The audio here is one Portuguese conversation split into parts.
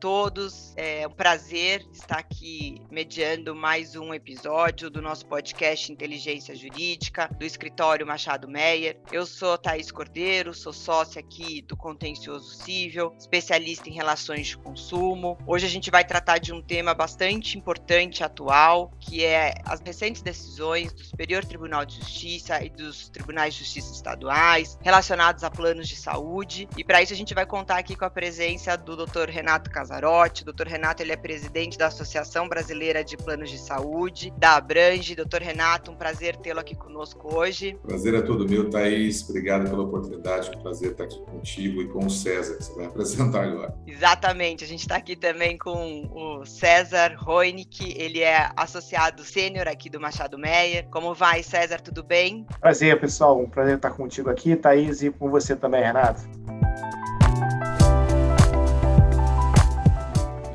Todos. É um prazer estar aqui mediando mais um episódio do nosso podcast Inteligência Jurídica, do escritório Machado Meyer. Eu sou Thaís Cordeiro, sou sócia aqui do Contencioso Cível, especialista em relações de consumo. Hoje a gente vai tratar de um tema bastante importante atual, que é as recentes decisões do Superior Tribunal de Justiça e dos Tribunais de Justiça estaduais relacionados a planos de saúde. E para isso a gente vai contar aqui com a presença do Dr. Renato Casarotti. Doutor Renato ele é presidente da Associação Brasileira de Planos de Saúde, da Abrange. Doutor Renato, um prazer tê-lo aqui conosco hoje. Prazer é todo meu, Thaís. Obrigado pela oportunidade. Um prazer estar aqui contigo e com o César, que você vai apresentar agora. Exatamente. A gente está aqui também com o César Roinick. Ele é associado sênior aqui do Machado Meyer. Como vai, César? Tudo bem? Prazer, pessoal. Um prazer estar contigo aqui, Thaís, e com você também, Renato.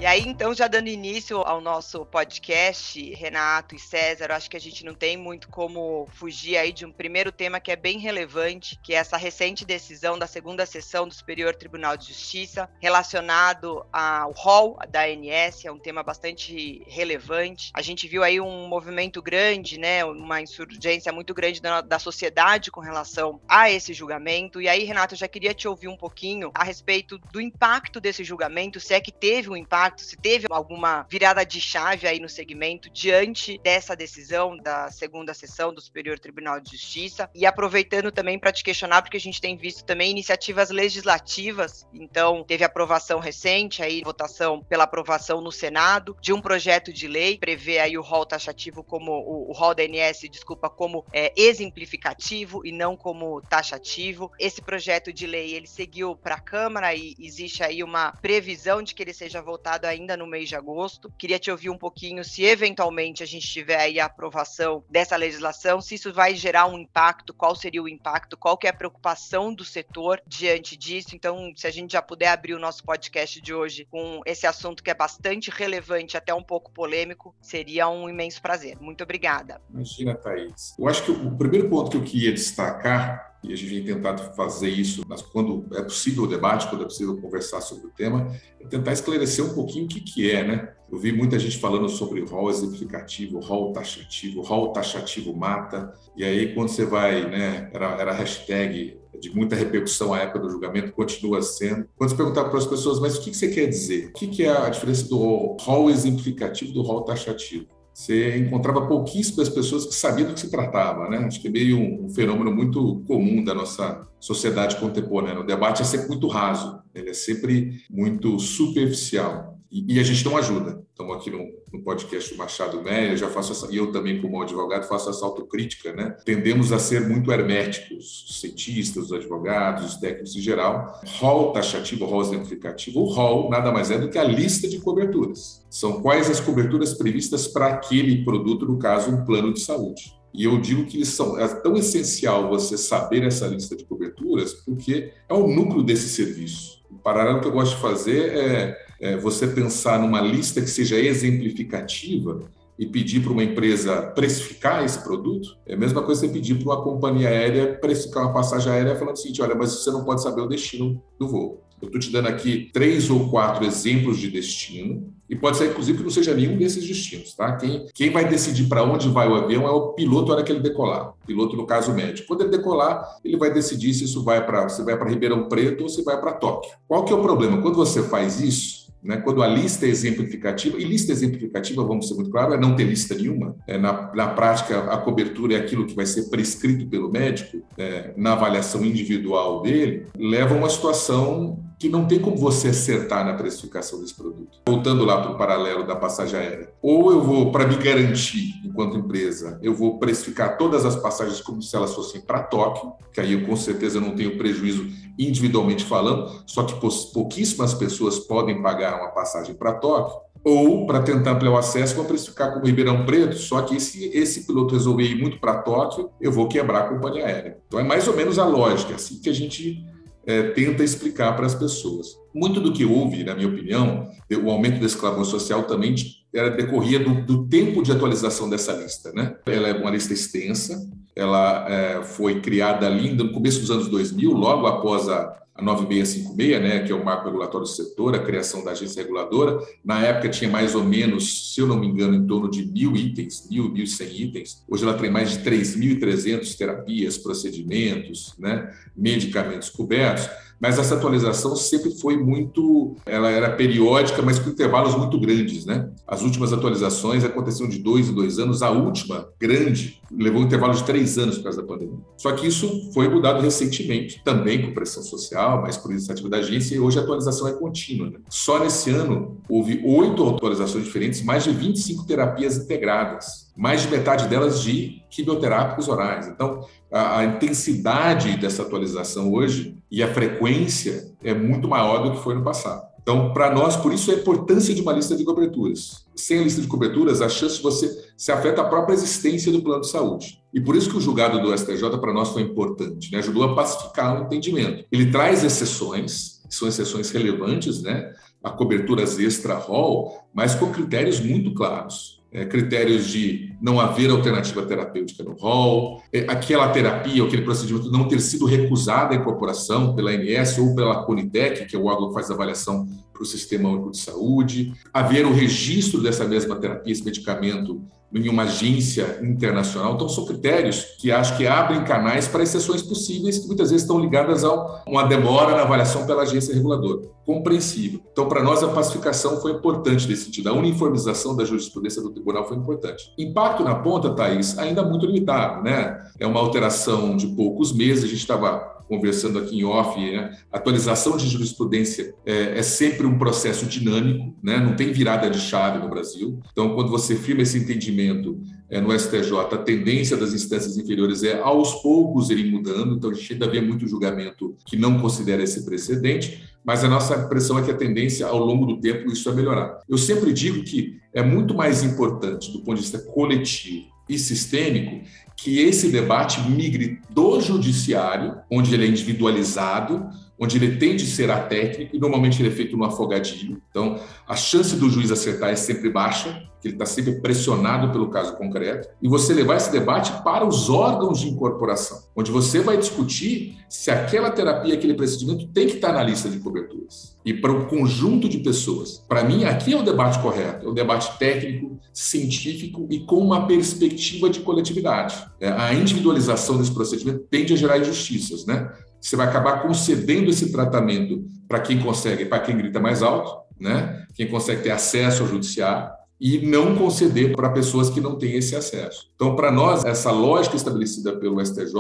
E aí, então, já dando início ao nosso podcast, Renato e César, acho que a gente não tem muito como fugir aí de um primeiro tema que é bem relevante, que é essa recente decisão da segunda sessão do Superior Tribunal de Justiça relacionado ao rol da ANS, é um tema bastante relevante. A gente viu aí um movimento grande, né, uma insurgência muito grande da, da sociedade com relação a esse julgamento. E aí, Renato, eu já queria te ouvir um pouquinho a respeito do impacto desse julgamento, se é que teve um impacto impacto, se teve alguma virada de chave aí no segmento diante dessa decisão da segunda sessão do Superior Tribunal de Justiça. E aproveitando também para te questionar, porque a gente tem visto também iniciativas legislativas, então teve aprovação recente, aí votação pela aprovação no Senado de um projeto de lei, prevê aí o rol taxativo como o, o rol da ANS, desculpa, como é, exemplificativo e não como taxativo. Esse projeto de lei ele seguiu para a Câmara e existe aí uma previsão de que ele seja ainda no mês de agosto. Queria te ouvir um pouquinho se eventualmente a gente tiver aí a aprovação dessa legislação, se isso vai gerar um impacto, qual seria o impacto, qual que é a preocupação do setor diante disso. Então, se a gente já puder abrir o nosso podcast de hoje com esse assunto que é bastante relevante, até um pouco polêmico, seria um imenso prazer. Muito obrigada. Imagina, Thaís. Eu acho que o primeiro ponto que eu queria destacar e a gente tem tentado fazer isso mas quando é possível o debate, quando é possível conversar sobre o tema, é tentar esclarecer um pouquinho o que, que é, né? Eu vi muita gente falando sobre rol exemplificativo, rol taxativo, rol taxativo mata, e aí quando você vai, né, era, era hashtag de muita repercussão à época do julgamento, continua sendo. Quando você perguntar para as pessoas, mas o que, que você quer dizer? O que, que é a diferença do rol exemplificativo do rol taxativo? Você encontrava pouquíssimas pessoas que sabiam do que se tratava, né? Acho que é meio um, fenômeno muito comum da nossa sociedade contemporânea. O debate é sempre muito raso, ele é sempre muito superficial. E, e a gente não ajuda. Estamos aqui no, no podcast do Machado Meia, já faço essa, e eu também, como advogado, faço essa autocrítica, né? Tendemos a ser muito herméticos, os cientistas, os advogados, os técnicos em geral. Rol taxativo, rol exemplificativo. O rol nada mais é do que a lista de coberturas. São quais as coberturas previstas para aquele produto, no caso, um plano de saúde. E eu digo que são, é tão essencial você saber essa lista de coberturas, porque é o núcleo desse serviço. O paralelo que eu gosto de fazer é é, você pensar numa lista que seja exemplificativa e pedir para uma empresa precificar esse produto, é a mesma coisa você pedir para uma companhia aérea precificar uma passagem aérea falando assim, olha, mas você não pode saber o destino do voo. Eu estou te dando aqui três ou quatro exemplos de destino, e pode ser, inclusive, que não seja nenhum desses destinos, tá? Quem, quem vai decidir para onde vai o avião é o piloto na hora que ele decolar. O piloto, no caso médico. Quando ele decolar, ele vai decidir se isso vai para você vai para Ribeirão Preto ou se vai para Tóquio. Qual que é o problema? Quando você faz isso, né? Quando a lista é exemplificativa, e lista exemplificativa, vamos ser muito claros, é não ter lista nenhuma. É, na, na prática, a cobertura é aquilo que vai ser prescrito pelo médico é, na avaliação individual dele, leva a uma situação que não tem como você acertar na precificação desse produto. Voltando lá para o paralelo da passagem aérea. Ou eu vou, para me garantir, enquanto empresa, eu vou precificar todas as passagens como se elas fossem para Tóquio, que aí eu com certeza não tenho prejuízo individualmente falando, só que pouquíssimas pessoas podem pagar uma passagem para Tóquio. ou para tentar ampliar o acesso, vão precificar como Ribeirão Preto, só que se esse piloto resolver ir muito para Tóquio, eu vou quebrar a companhia aérea. Então é mais ou menos a lógica, assim que a gente é, tenta explicar para as pessoas. Muito do que houve, na minha opinião, o aumento desse clamor social também era decorria do, do, tempo de atualização dessa lista. Né? Ela é uma lista extensa, ela é, foi criada ali no começo dos anos 2000, logo após a, a 9656, né, que é o marco regulatório do setor, a criação da agência reguladora. Na época tinha mais ou menos, se eu não me engano, em torno de mil itens, mil, mil cem itens. Hoje ela tem mais de 3.300 terapias, procedimentos, né, medicamentos cobertos mas essa atualização sempre foi muito, ela era periódica, mas com intervalos muito grandes, né? As últimas atualizações aconteciam de dois em dois anos, a última, grande, levou um intervalo de três anos por causa da pandemia. Só que isso foi mudado recentemente, também por pressão social, mas por iniciativa da agência, e hoje a atualização é contínua. Né? Só nesse ano houve oito atualizações diferentes, mais de 25 terapias integradas, mais de metade delas de quimioterápicos orais. Então, a, a, intensidade dessa atualização hoje e a frequência é muito maior do que foi no passado. Então, para nós, por isso a importância de uma lista de coberturas. Sem a lista de coberturas, a chance de você se afeta a própria existência do plano de saúde. E por isso que o julgado do STJ para nós foi importante, né? ajudou a pacificar o entendimento. Ele traz exceções, são exceções relevantes, né? a coberturas extra-rol, mas com critérios muito claros critérios de não haver alternativa terapêutica no rol, é, aquela terapia aquele procedimento não ter sido recusado à incorporação pela ANS ou pela Conitec, que é o órgão que faz a avaliação para o Sistema Único de Saúde, haver o registro dessa mesma terapia, esse medicamento, em uma agência internacional. Então, são critérios que acho que abrem canais para exceções possíveis, que muitas vezes estão ligadas a uma demora na avaliação pela agência reguladora. Compreensível. Então, para nós, a pacificação foi importante nesse sentido. A uniformização da jurisprudência do tribunal foi importante. Impacto na ponta, Thaís, ainda muito limitado. Né? É uma alteração de poucos meses. A gente estava conversando aqui em off, né? atualização de jurisprudência é, é, sempre um processo dinâmico, né? não tem virada de chave no Brasil. Então, quando você firma esse entendimento é, no STJ, a tendência das instâncias inferiores é aos poucos irem mudando, então a gente ainda vê muito julgamento que não considera esse precedente, mas a nossa impressão é que a tendência ao longo do tempo isso é melhorar. Eu sempre digo que é muito mais importante do ponto de vista coletivo e sistêmico que esse debate migre do judiciário, onde ele é individualizado, onde ele tem de ser atécnico, e normalmente ele é feito no afogadinho. Então, a chance do juiz acertar é sempre baixa, que ele está sempre pressionado pelo caso concreto, e você levar esse debate para os órgãos de incorporação, onde você vai discutir se aquela terapia, aquele procedimento tem que estar na lista de coberturas. E para um conjunto de pessoas. Para mim, aqui é o debate correto, é o debate técnico, científico e com uma perspectiva de coletividade. É, a individualização desse procedimento tende a gerar injustiças, né? Você vai acabar concedendo esse tratamento para quem consegue, para quem grita mais alto, né? quem consegue ter acesso ao judiciário, e não conceder para pessoas que não têm esse acesso. Então, para nós, essa lógica estabelecida pelo STJ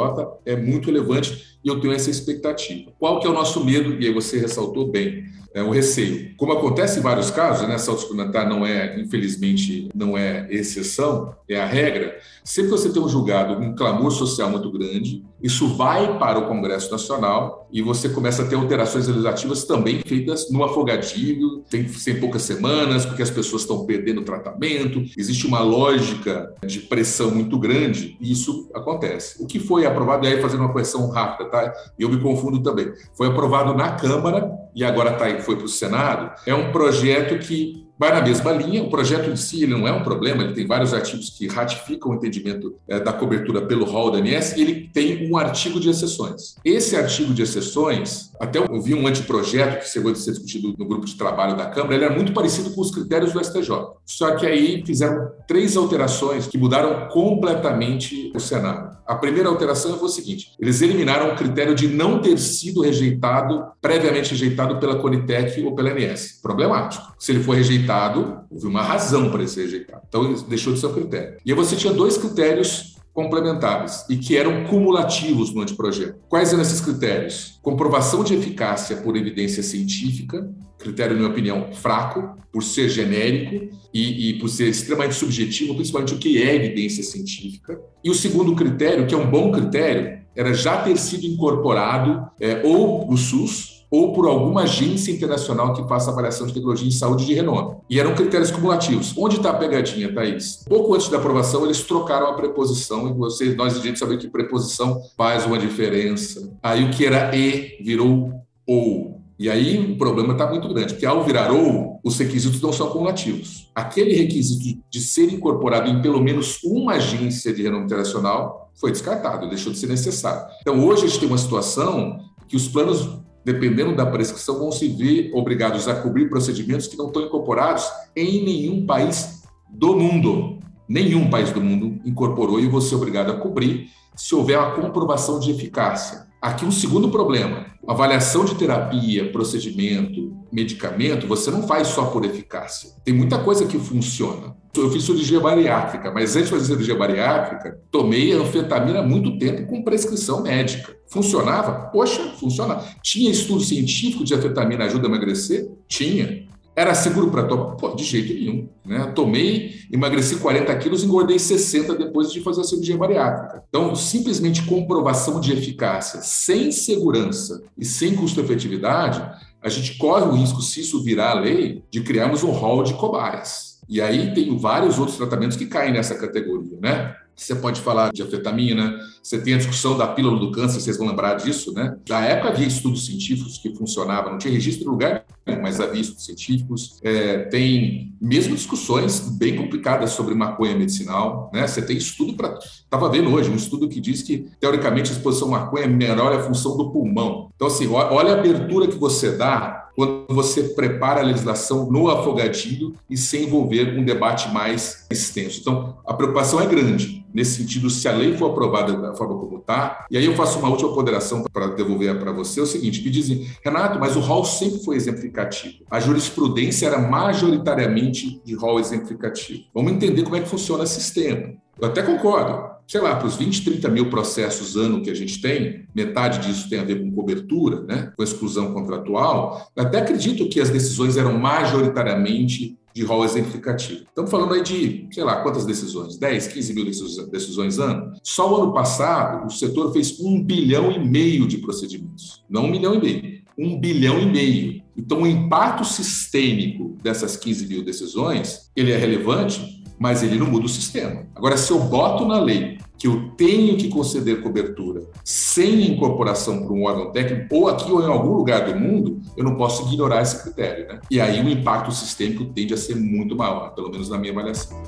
é muito relevante e eu tenho essa expectativa. Qual que é o nosso medo? E aí você ressaltou bem é, o receio. Como acontece em vários casos, né, saúde suplementar não é, infelizmente, não é exceção, é a regra. Sempre que você tem um julgado, um clamor social muito grande, isso vai para o Congresso Nacional e você começa a ter alterações legislativas também feitas no afogadilho, tem sem poucas semanas, porque as pessoas estão perdendo tratamento, existe uma lógica de pressão muito grande e isso acontece. O que foi aprovado, e aí fazendo uma correção rápida, tá? Eu me confundo também. Foi aprovado na Câmara e agora tá, foi para o Senado, é um projeto que vai na mesma linha. O projeto em si não é um problema, ele tem vários artigos que ratificam o entendimento é, da cobertura pelo rol da ANS e ele tem um artigo de exceções. Esse artigo de exceções, até eu vi um anteprojeto que chegou a ser discutido no grupo de trabalho da Câmara, ele era muito parecido com os critérios do STJ. Só que aí fizeram três alterações que mudaram completamente o cenário. A primeira alteração foi o seguinte: eles eliminaram o critério de não ter sido rejeitado, previamente rejeitado pela Conitec ou pela ANS. Problemático. Se ele for rejeitado, rejeitado, houve uma razão para ele ser rejeitado. Então, deixou de ser um critério. E aí você tinha dois critérios complementares e que eram cumulativos no anteprojeto. Quais eram esses critérios? Comprovação de eficácia por evidência científica, critério, na minha opinião, fraco, por ser genérico e, e, por ser extremamente subjetivo, principalmente o que é evidência científica. E o segundo critério, que é um bom critério, era já ter sido incorporado é, ou no SUS ou por alguma agência internacional que faça avaliação de tecnologia em saúde de renome. E eram critérios cumulativos. Onde está a pegadinha, Thaís? Pouco antes da aprovação, eles trocaram a preposição, e vocês, nós, a gente sabe que preposição faz uma diferença. Aí o que era e virou ou. E aí o problema está muito grande, porque ao virar ou, os requisitos não são cumulativos. Aquele requisito de ser incorporado em pelo menos uma agência de renome internacional foi descartado, deixou de ser necessário. Então hoje a gente tem uma situação que os planos dependendo da prescrição, vão se ver obrigados a cobrir procedimentos que não estão incorporados em nenhum país do mundo. Nenhum país do mundo incorporou e você é obrigado a cobrir se houver uma comprovação de eficácia. Aqui um segundo problema: avaliação de terapia, procedimento, medicamento, você não faz só por eficácia. Tem muita coisa que funciona. Eu fiz cirurgia bariátrica, mas antes de fazer cirurgia bariátrica, tomei anfetamina há muito tempo com prescrição médica. Funcionava? Poxa, funcionava. Tinha estudo científico de anfetamina ajuda a emagrecer? Tinha. Era seguro para tomar? Pô, de jeito nenhum. Né? Tomei, emagreci 40 quilos, engordei 60 depois de fazer a cirurgia bariátrica. Então, simplesmente comprovação de eficácia, sem segurança e sem custo-efetividade, a gente corre o risco, se isso virar lei, de criarmos um rol de cobaias. E aí tem vários outros tratamentos que caem nessa categoria, né? Você pode falar de afetamina, você tem a discussão da pílula do câncer, vocês vão lembrar disso, né? Na época havia estudos científicos que funcionavam, não tinha registro em lugar mas havia estudos científicos. É, tem mesmo discussões bem complicadas sobre maconha medicinal, né? Você tem estudo para. Estava vendo hoje um estudo que diz que, teoricamente, a exposição à maconha melhora a função do pulmão. Então, assim, olha a abertura que você dá quando você prepara a legislação no afogadilho e sem envolver um debate mais extenso. Então, a preocupação é grande nesse sentido, se a lei for aprovada da forma como está. E aí eu faço uma última ponderação para devolver para você: é o seguinte, que dizem, Renato, mas o rol sempre foi exemplificativo. A jurisprudência era majoritariamente de rol exemplificativo. Vamos entender como é que funciona o sistema. Eu até concordo sei lá, para os 20, 30 mil processos ano que a gente tem, metade disso tem a ver com cobertura, né, com exclusão contratual, eu até acredito que as decisões eram majoritariamente de rol exemplificativo. Estamos falando aí de, sei lá, quantas decisões? 10, 15 mil decisões ano? Só o ano passado, o setor fez um bilhão e meio de procedimentos. Não um milhão e meio, um bilhão e meio. Então, o impacto sistêmico dessas 15 mil decisões, ele é relevante, mas ele não muda o sistema. Agora, se eu boto na lei que eu tenho que conceder cobertura sem incorporação para um órgão técnico, ou aqui ou em algum lugar do mundo, eu não posso ignorar esse critério. Né? E aí o impacto sistêmico tende a ser muito maior, pelo menos na minha avaliação.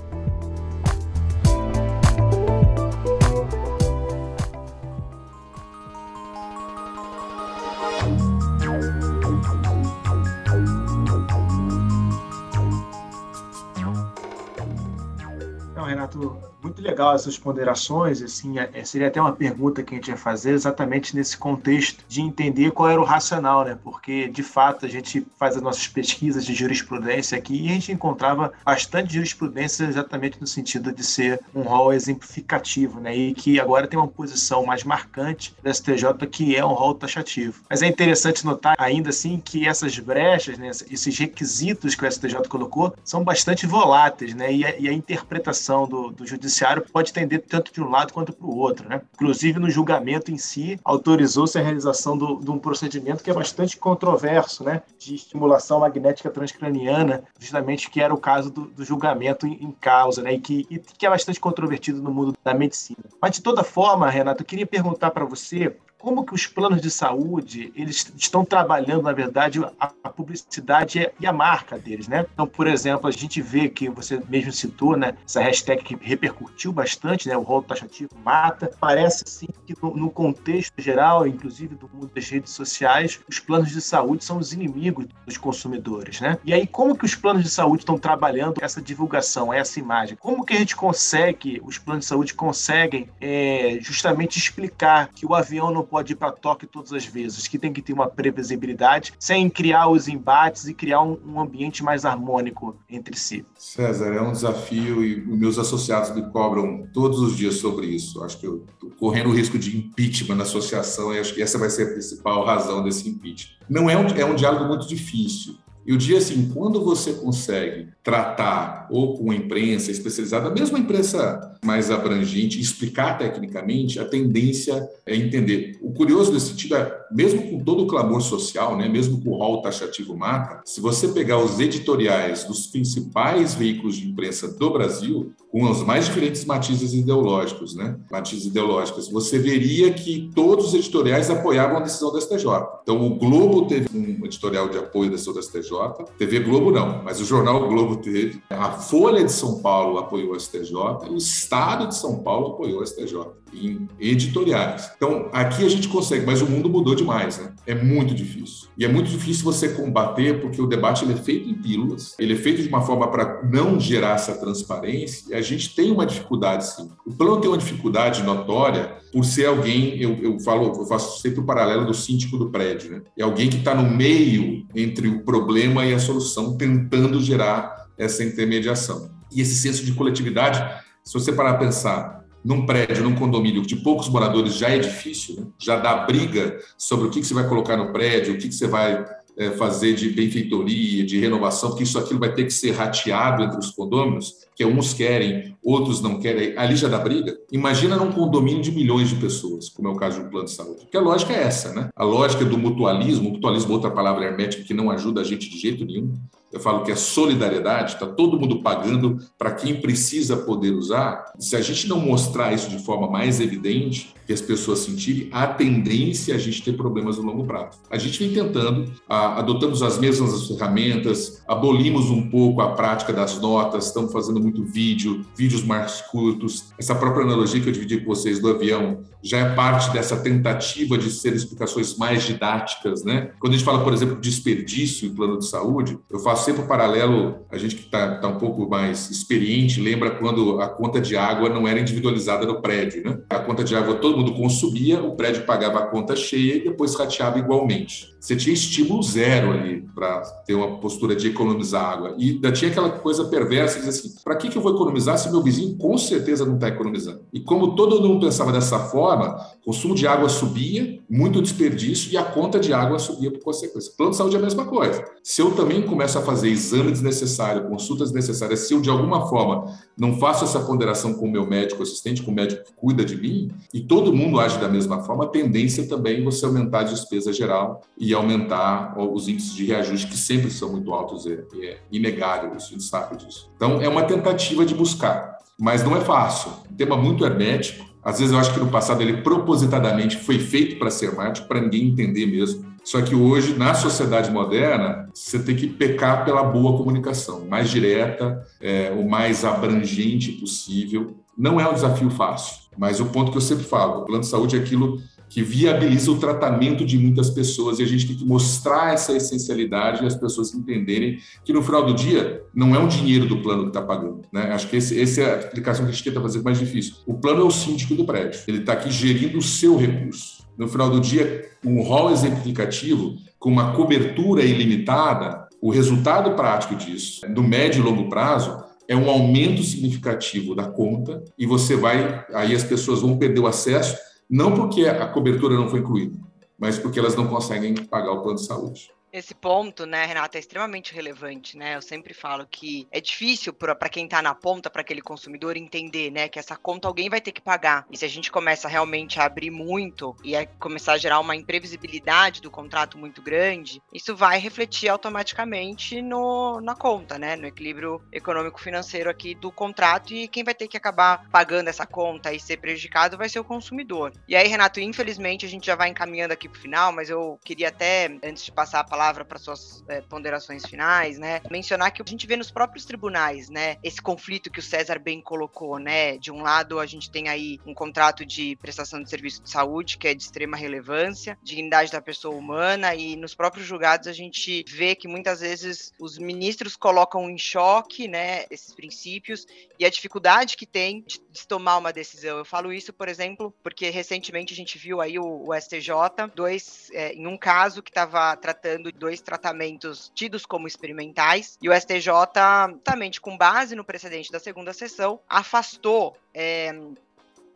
Muito legal essas ponderações, assim, é, é, seria até uma pergunta que a gente ia fazer exatamente nesse contexto de entender qual era o racional, né? Porque, de fato, a gente faz as nossas pesquisas de jurisprudência aqui e a gente encontrava bastante jurisprudência exatamente no sentido de ser um rol exemplificativo, né? E que agora tem uma posição mais marcante do STJ que é um rol taxativo. Mas é interessante notar, ainda assim, que essas brechas, né, esses requisitos que o STJ colocou são bastante voláteis, né? E a, e a interpretação do, do judiciário pode tender tanto de um lado quanto para o outro. Né? Inclusive, no julgamento em si, autorizou-se a realização de um procedimento que é bastante controverso, né? de estimulação magnética transcraniana, justamente que era o caso do, do julgamento em, em, causa, né? e, que, e que é bastante controvertido no mundo da medicina. Mas, de toda forma, Renato, eu queria perguntar para você como que os planos de saúde eles estão trabalhando, na verdade, a, publicidade e a marca deles, né? Então, por exemplo, a gente vê que você mesmo citou, né, essa hashtag que repercutiu bastante, né, o rol taxativo mata. Parece sim que no, no, contexto geral, inclusive do mundo das redes sociais, os planos de saúde são os inimigos dos consumidores, né? E aí como que os planos de saúde estão trabalhando essa divulgação, essa imagem? Como que a gente consegue, os planos de saúde conseguem é, justamente explicar que o avião não pode ir para Tóquio todas as vezes, que tem que ter uma previsibilidade, sem criar os embates e criar um, um ambiente mais harmônico entre si. César, é um desafio e meus associados me cobram todos os dias sobre isso. Acho que eu estou correndo o risco de impeachment na associação e acho que essa vai ser a principal razão desse impeachment. Não é um, é um diálogo muito difícil. Eu diria assim, quando você consegue tratar ou com a imprensa especializada, mesmo a imprensa mais abrangente, explicar tecnicamente, a tendência é entender. O curioso nesse sentido é, mesmo com todo o clamor social, né, mesmo com o rol taxativo mata, se você pegar os editoriais dos principais veículos de imprensa do Brasil, com os mais diferentes matizes ideológicos, né? Matizes ideológicos, você veria que todos os editoriais apoiavam a decisão da STJ. Então, o Globo teve um editorial de apoio da decisão da STJ, TV Globo não, mas o jornal Globo teve, a Folha de São Paulo apoiou a STJ, o Estado de São Paulo apoiou a STJ em editoriais. Então, aqui a gente consegue, mas o mundo mudou demais, né? É muito difícil. E é muito difícil você combater, porque o debate ele é feito em pílulas, ele é feito de uma forma para não gerar essa transparência, e a gente tem uma dificuldade, sim. O plano tem uma dificuldade notória por ser alguém, eu, eu falo, eu faço sempre o paralelo do síndico do prédio, né? É alguém que está no meio entre o problema e a solução, tentando gerar essa intermediação. E esse senso de coletividade, se você parar a pensar, num prédio, num condomínio de poucos moradores já é difícil, né? já dá briga sobre o que, você vai colocar no prédio, o que, você vai é, fazer de benfeitoria, de renovação, porque isso aquilo vai ter que ser rateado entre os condôminos, que uns querem, outros não querem, ali já dá briga. Imagina num condomínio de milhões de pessoas, como é o caso de um plano de saúde. Porque a lógica é essa, né? A lógica do mutualismo, mutualismo outra palavra hermética que não ajuda a gente de jeito nenhum, eu falo que é solidariedade, está todo mundo pagando para quem precisa poder usar. Se a gente não mostrar isso de forma mais evidente, que as pessoas sentirem, a tendência a gente ter problemas no longo prazo. A gente vem tentando, adotamos as mesmas ferramentas, abolimos um pouco a prática das notas, estamos fazendo muito vídeo, vídeos mais curtos. Essa própria analogia que eu dividi com vocês do avião já é parte dessa tentativa de ser explicações mais didáticas, né? Quando a gente fala, por exemplo, de desperdício em plano de saúde, eu faço sempre o paralelo, a gente que está tá um pouco mais experiente, lembra quando a conta de água não era individualizada no prédio, né? A conta de água todo mundo consumia, o prédio pagava a conta cheia e depois rateava igualmente. Você tinha estímulo zero ali para ter uma postura de economizar água. E ainda tinha aquela coisa perversa de dizer assim: para que, que eu vou economizar se meu vizinho com certeza não está economizando? E como todo mundo pensava dessa forma, o consumo de água subia, muito desperdício e a conta de água subia por consequência. Plano de saúde é a mesma coisa. Se eu também começo a fazer exame desnecessário, consultas desnecessárias, se eu de alguma forma não faço essa ponderação com o meu médico assistente, com o médico que cuida de mim, e todo mundo age da mesma forma, a tendência também é você aumentar a despesa geral e aumentar os índices de reajuste, que sempre são muito altos, é, é inegável, a gente sabe disso. Então, é uma tentativa de buscar, mas não é fácil. Um tema muito hermético. Às vezes eu acho que no passado ele propositadamente foi feito para ser hermético, para ninguém entender mesmo. Só que hoje, na sociedade moderna, você tem que pecar pela boa comunicação, mais direta, é, o mais abrangente possível. Não é um desafio fácil, mas o ponto que eu sempre falo, o plano de saúde é aquilo que viabiliza o tratamento de muitas pessoas e a gente tem que mostrar essa essencialidade e as pessoas entenderem que no final do dia não é um dinheiro do plano que está pagando. Né? Acho que esse, essa é a explicação que a gente tenta fazer mais difícil. O plano é o síndico do prédio, ele está aqui gerindo o seu recurso. No final do dia, um rol exemplificativo com uma cobertura ilimitada, o resultado prático disso, no médio e longo prazo, é um aumento significativo da conta e você vai, aí as pessoas vão perder o acesso não porque a cobertura não foi incluída, mas porque elas não conseguem pagar o plano de saúde. Esse ponto, né, Renata, é extremamente relevante, né? Eu sempre falo que é difícil para quem está na ponta, para aquele consumidor entender, né, que essa conta alguém vai ter que pagar. E se a gente começa realmente a abrir muito e a começar a gerar uma imprevisibilidade do contrato muito grande, isso vai refletir automaticamente no, na conta, né, no equilíbrio econômico-financeiro aqui do contrato e quem vai ter que acabar pagando essa conta e ser prejudicado vai ser o consumidor. E aí, Renato, infelizmente a gente já vai encaminhando aqui para o final, mas eu queria até, antes de passar a palavra para suas é, ponderações finais, né? Mencionar que a gente vê nos próprios tribunais, né? Esse conflito que o César bem colocou, né? De um lado, a gente tem aí um contrato de prestação de serviço de saúde, que é de extrema relevância, dignidade da pessoa humana, e nos próprios julgados a gente vê que muitas vezes os ministros colocam em choque, né? Esses princípios e a dificuldade que tem de, de tomar uma decisão. Eu falo isso, por exemplo, porque recentemente a gente viu aí o, o STJ, dois, é, em um caso que estava tratando dois tratamentos tidos como experimentais, e o STJ, também com base no precedente da segunda sessão, afastou é,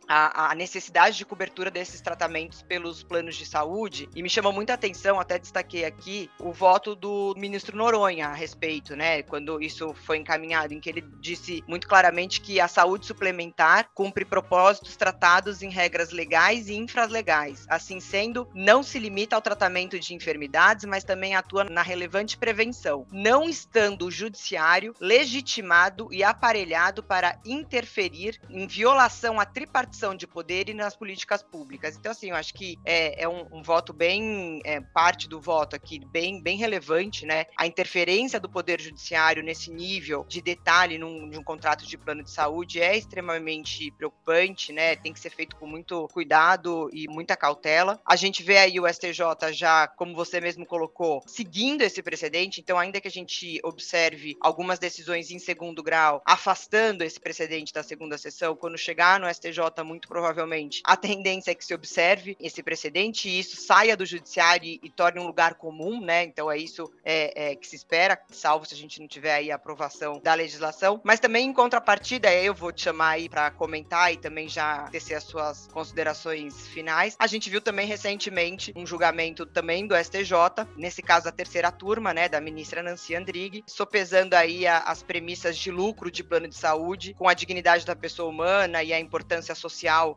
a, a, necessidade de cobertura desses tratamentos pelos planos de saúde e me chamou muita atenção, até destaquei aqui, o voto do ministro Noronha a respeito, né, quando isso foi encaminhado, em que ele disse muito claramente que a saúde suplementar cumpre propósitos tratados em regras legais e infralegais. Assim sendo, não se limita ao tratamento de enfermidades, mas também atua na relevante prevenção, não estando o judiciário legitimado e aparelhado para interferir em violação à tripartição de poder e nas políticas públicas. Então, assim, eu acho que é, é um, um, voto bem, é, parte do voto aqui, bem, bem relevante, né? A interferência do poder judiciário nesse nível de detalhe num, num contrato de plano de saúde é extremamente preocupante, né? Tem que ser feito com muito cuidado e muita cautela. A gente vê aí o STJ já, como você mesmo colocou, seguindo esse precedente, então, ainda que a gente observe algumas decisões em segundo grau, afastando esse precedente da segunda sessão, quando chegar no STJ, muito provavelmente, a tendência é que se observe esse precedente e isso saia do judiciário e, e torne um lugar comum, né? Então, é isso é, é, que se espera, salvo se a gente não tiver aí a aprovação da legislação. Mas também, em contrapartida, eu vou te chamar aí para comentar e também já tecer as suas considerações finais. A gente viu também recentemente um julgamento também do STJ, nesse caso a terceira turma, né, da ministra Nancy Andrighi, sopesando aí a, as premissas de lucro de plano de saúde com a dignidade da pessoa humana e a importância social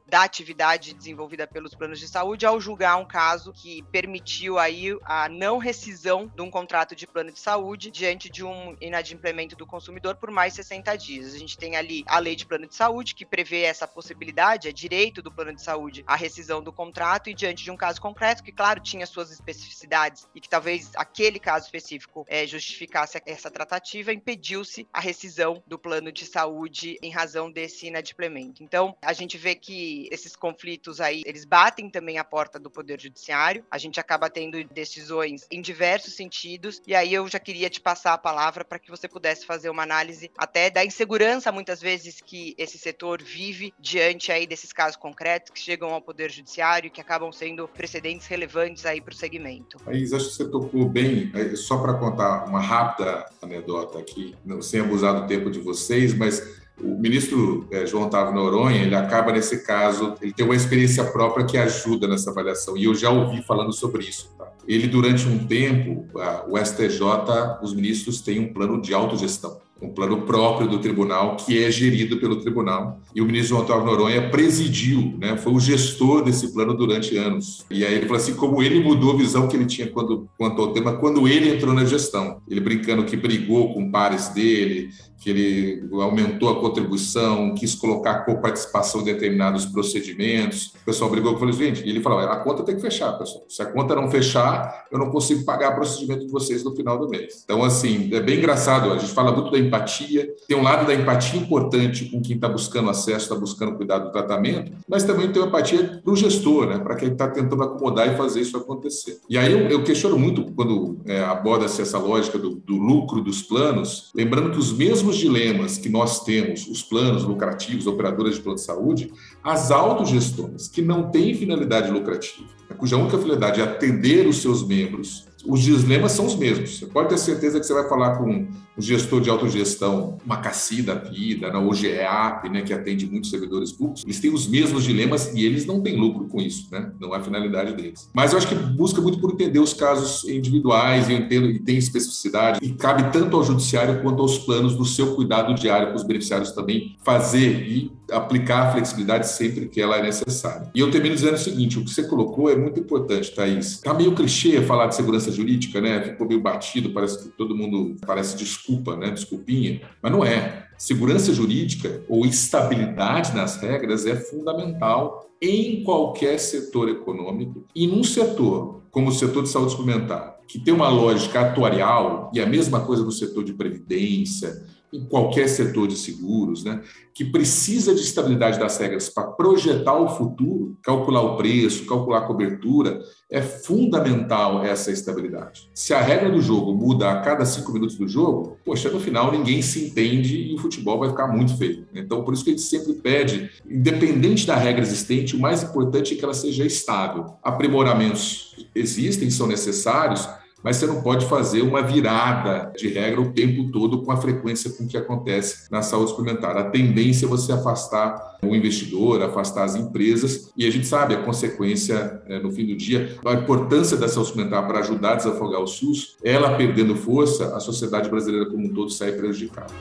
da atividade desenvolvida pelos planos de saúde ao julgar um caso que permitiu aí a não rescisão de um contrato de plano de saúde diante de um inadimplemento do consumidor por mais 60 dias. A gente tem ali a lei de plano de saúde que prevê essa possibilidade, é direito do plano de saúde a rescisão do contrato e diante de um caso concreto que, claro, tinha suas especificidades e que talvez aquele caso específico é, justificasse essa tratativa, impediu-se a rescisão do plano de saúde em razão desse inadimplemento. Então, a gente vê que esses conflitos aí, eles batem também a porta do Poder Judiciário, a gente acaba tendo decisões em diversos sentidos, e aí eu já queria te passar a palavra para que você pudesse fazer uma análise até da insegurança, muitas vezes, que esse setor vive diante aí desses casos concretos que chegam ao Poder Judiciário e que acabam sendo precedentes relevantes aí para o segmento. Aí, acho que você tocou bem, só para contar uma rápida anedota aqui, sem abusar do tempo de vocês, mas o ministro é, João Otávio Noronha, ele acaba nesse caso, ele tem uma experiência própria que ajuda nessa avaliação, e eu já ouvi falando sobre isso. Tá? Ele, durante um tempo, o STJ, os ministros têm um plano de autogestão um plano próprio do tribunal, que é gerido pelo tribunal. E o ministro João Antônio Noronha presidiu, né, foi o gestor desse plano durante anos. E aí ele falou assim, como ele mudou a visão que ele tinha quando, quanto ao tema, quando ele entrou na gestão. Ele brincando que brigou com pares dele, que ele aumentou a contribuição, quis colocar coparticipação em determinados procedimentos. O pessoal brigou com ele, gente, e ele falou, a conta tem que fechar, pessoal. Se a conta não fechar, eu não consigo pagar o procedimento de vocês no final do mês. Então, assim, é bem engraçado, a gente fala muito da empatia, tem um lado da empatia importante com quem está buscando acesso, está buscando cuidar do tratamento, mas também tem uma empatia para o gestor, né, para quem está tentando acomodar e fazer isso acontecer. E aí eu, eu questiono muito quando é, aborda-se essa lógica do, do lucro dos planos, lembrando que os mesmos dilemas que nós temos, os planos lucrativos, operadoras de plano de saúde, as autogestoras, que não têm finalidade lucrativa, cuja única finalidade é atender os seus membros os dilemas são os mesmos. Você pode ter certeza que você vai falar com o gestor de autogestão, uma Cassi da vida, na OGEAP, né, que atende muitos servidores públicos, eles têm os mesmos dilemas e eles não têm lucro com isso, né? Não é a finalidade deles. Mas eu acho que busca muito por entender os casos individuais, e eu entendo que tem especificidade, e cabe tanto ao judiciário quanto aos planos do seu cuidado diário para os beneficiários também fazer e aplicar a flexibilidade sempre que ela é necessária. E eu termino dizendo o seguinte: o que você colocou é muito importante, Thaís. Está meio clichê falar de segurança jurídica, né? Ficou meio batido, parece que todo mundo parece desculpa, né? Desculpinha, mas não é. Segurança jurídica ou estabilidade nas regras é fundamental em qualquer setor econômico e num setor como o setor de saúde suplementar, que tem uma lógica atuarial e a mesma coisa no setor de previdência, em qualquer setor de seguros, né, que precisa de estabilidade das regras para projetar o futuro, calcular o preço, calcular a cobertura, é fundamental essa estabilidade. Se a regra do jogo muda a cada cinco minutos do jogo, poxa, no final ninguém se entende e o futebol vai ficar muito feio. Então, por isso que a gente sempre pede, independente da regra existente, o mais importante é que ela seja estável. Aprimoramentos existem, são necessários, mas você não pode fazer uma virada de regra o tempo todo com a frequência com que acontece na saúde suplementar. A tendência é você afastar o investidor, afastar as empresas, e a gente sabe a consequência é, no fim do dia, a importância da saúde suplementar para ajudar a desafogar o SUS, ela perdendo força, a sociedade brasileira como um todo sai prejudicada.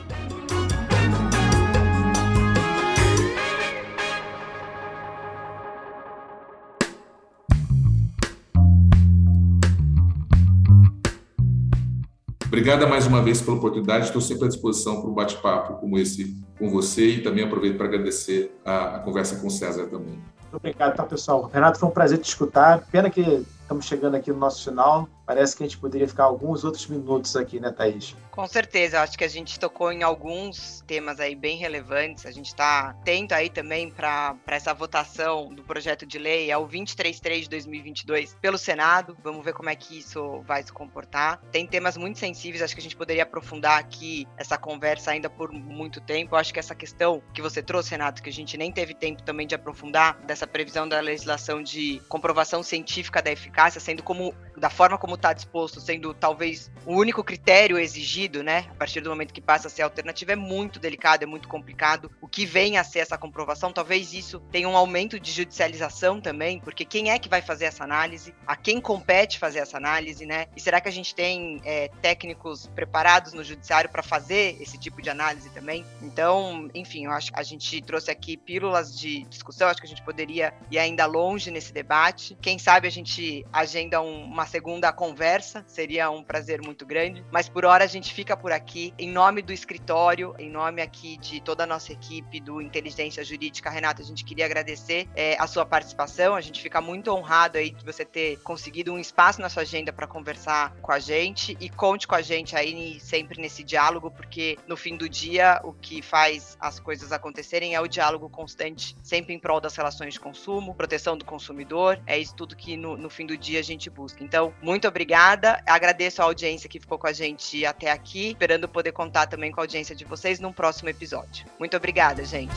Obrigada mais uma vez pela oportunidade. Estou sempre à disposição para um bate-papo como esse com você e também aproveito para agradecer a, a conversa com o César também. Obrigado, tá, pessoal. Renato, foi um prazer te escutar. Pena que estamos chegando aqui no nosso final. Parece que a gente poderia ficar alguns outros minutos aqui, né, Thaís? Com certeza, acho que a gente tocou em alguns temas aí bem relevantes. A gente está atento aí também para essa votação do projeto de lei, é o 233 de 2022 pelo Senado. Vamos ver como é que isso vai se comportar. Tem temas muito sensíveis, acho que a gente poderia aprofundar aqui essa conversa ainda por muito tempo. Acho que essa questão que você trouxe, Renato, que a gente nem teve tempo também de aprofundar, dessa previsão da legislação de comprovação científica da eficácia, sendo como da forma como está disposto, sendo talvez o único critério exigido, né? A partir do momento que passa a ser alternativa, é muito delicado, é muito complicado. O que vem a ser essa comprovação, talvez isso tenha um aumento de judicialização também, porque quem é que vai fazer essa análise? A quem compete fazer essa análise, né? E será que a gente tem é, técnicos preparados no judiciário para fazer esse tipo de análise também? Então, enfim, eu acho que a gente trouxe aqui pílulas de discussão, acho que a gente poderia ir ainda longe nesse debate. Quem sabe a gente agenda um, uma segunda conversa, seria um prazer muito grande. Mas por hora a gente fica por aqui. Em nome do escritório, em nome aqui de toda a nossa equipe do Inteligência Jurídica, Renata, a gente queria agradecer é, a sua participação. A gente fica muito honrado aí de você ter conseguido um espaço na sua agenda para conversar com a gente e conte com a gente aí sempre nesse diálogo, porque no fim do dia o que faz as coisas acontecerem é o diálogo constante, sempre em prol das relações de consumo, proteção do consumidor. É isso tudo que no, no fim do dia a gente busca. Então, então, muito obrigada. Agradeço a audiência que ficou com a gente até aqui, esperando poder contar também com a audiência de vocês num próximo episódio. Muito obrigada, gente.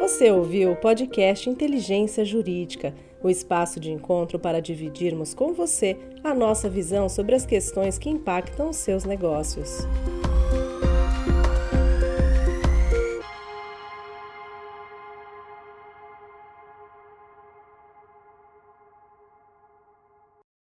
Você ouviu o podcast Inteligência Jurídica, o espaço de encontro para dividirmos com você a nossa visão sobre as questões que impactam os seus negócios.